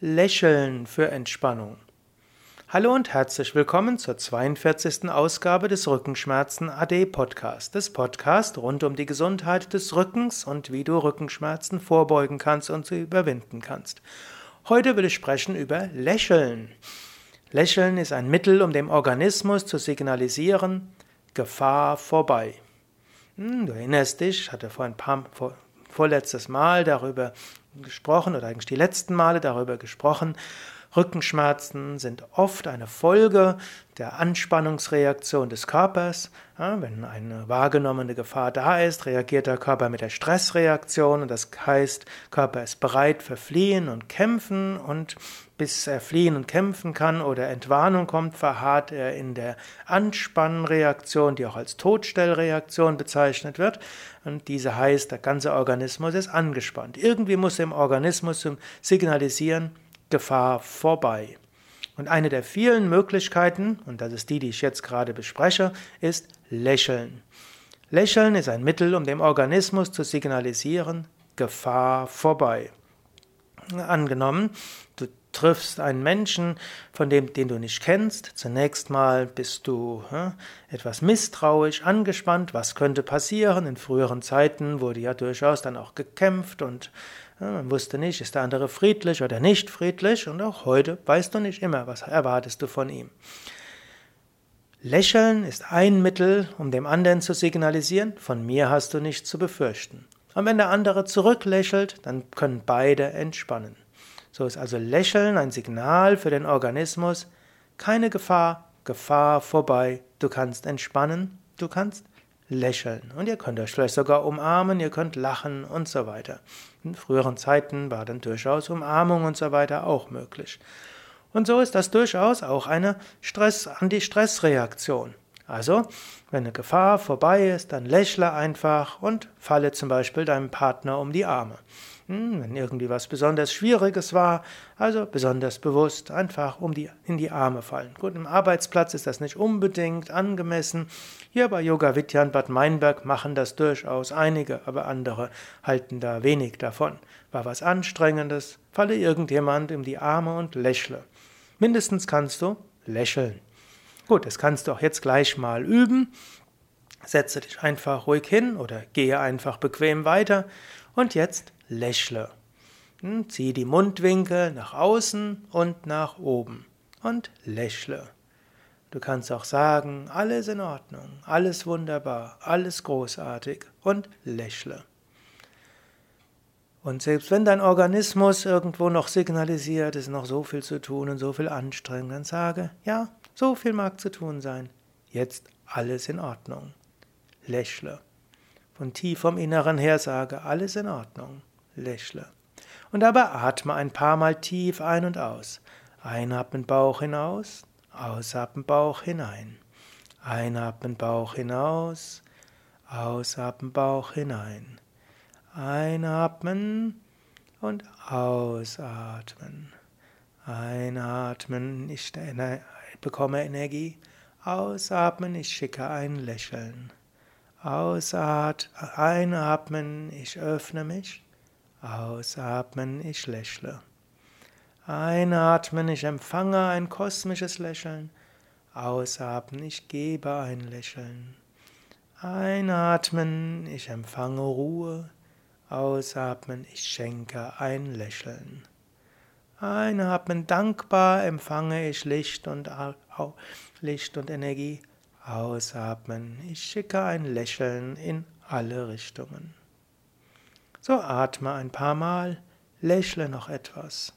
Lächeln für Entspannung. Hallo und herzlich willkommen zur 42. Ausgabe des Rückenschmerzen AD Podcast, des Podcast rund um die Gesundheit des Rückens und wie du Rückenschmerzen vorbeugen kannst und sie überwinden kannst. Heute will ich sprechen über Lächeln. Lächeln ist ein Mittel, um dem Organismus zu signalisieren, Gefahr vorbei. Hm, du erinnerst dich, ich hatte vor ein paar, vor, vorletztes Mal darüber gesprochen oder eigentlich die letzten Male darüber gesprochen. Rückenschmerzen sind oft eine Folge der Anspannungsreaktion des Körpers. Ja, wenn eine wahrgenommene Gefahr da ist, reagiert der Körper mit der Stressreaktion und das heißt, Körper ist bereit für Fliehen und Kämpfen und bis er fliehen und kämpfen kann oder Entwarnung kommt, verharrt er in der Anspannreaktion, die auch als Todstellreaktion bezeichnet wird. Und diese heißt, der ganze Organismus ist angespannt. Irgendwie muss im Organismus signalisieren, Gefahr vorbei. Und eine der vielen Möglichkeiten, und das ist die, die ich jetzt gerade bespreche, ist Lächeln. Lächeln ist ein Mittel, um dem Organismus zu signalisieren, Gefahr vorbei. Angenommen, du triffst einen Menschen, von dem, den du nicht kennst. Zunächst mal bist du hm, etwas misstrauisch, angespannt. Was könnte passieren? In früheren Zeiten wurde ja durchaus dann auch gekämpft und man wusste nicht, ist der andere friedlich oder nicht friedlich. Und auch heute weißt du nicht immer, was erwartest du von ihm. Lächeln ist ein Mittel, um dem anderen zu signalisieren, von mir hast du nichts zu befürchten. Und wenn der andere zurücklächelt, dann können beide entspannen. So ist also Lächeln ein Signal für den Organismus. Keine Gefahr, Gefahr vorbei. Du kannst entspannen, du kannst lächeln. Und ihr könnt euch vielleicht sogar umarmen, ihr könnt lachen und so weiter. In früheren Zeiten war dann durchaus Umarmung und so weiter auch möglich. Und so ist das durchaus auch eine Stress, Anti-Stress-Reaktion. Also, wenn eine Gefahr vorbei ist, dann lächle einfach und falle zum Beispiel deinem Partner um die Arme. Hm, wenn irgendwie was besonders Schwieriges war, also besonders bewusst einfach um die, in die Arme fallen. Gut, im Arbeitsplatz ist das nicht unbedingt angemessen. Hier bei Yoga Vidya in Bad Meinberg machen das durchaus einige, aber andere halten da wenig davon. War was Anstrengendes, falle irgendjemand in die Arme und lächle. Mindestens kannst du lächeln. Gut, das kannst du auch jetzt gleich mal üben. Setze dich einfach ruhig hin oder gehe einfach bequem weiter und jetzt lächle. Hm, zieh die Mundwinkel nach außen und nach oben und lächle. Du kannst auch sagen, alles in Ordnung, alles wunderbar, alles großartig und lächle. Und selbst wenn dein Organismus irgendwo noch signalisiert, es ist noch so viel zu tun und so viel Anstrengung, dann sage, ja, so viel mag zu tun sein. Jetzt alles in Ordnung. Lächle. Von tief vom Inneren her sage, alles in Ordnung lächle. Und dabei atme ein paar Mal tief ein und aus. Einatmen Bauch hinaus, ausatmen Bauch hinein. Einatmen Bauch hinaus, ausatmen Bauch hinein. Einatmen und ausatmen. Einatmen, ich bekomme Energie. Ausatmen, ich schicke ein Lächeln. Ausatmen, einatmen, ich öffne mich. Ausatmen, ich lächle. Einatmen, ich empfange ein kosmisches Lächeln. Ausatmen, ich gebe ein Lächeln. Einatmen, ich empfange Ruhe. Ausatmen, ich schenke ein Lächeln. Einatmen, dankbar empfange ich Licht und, Licht und Energie. Ausatmen, ich schicke ein Lächeln in alle Richtungen. So atme ein paar Mal, lächle noch etwas.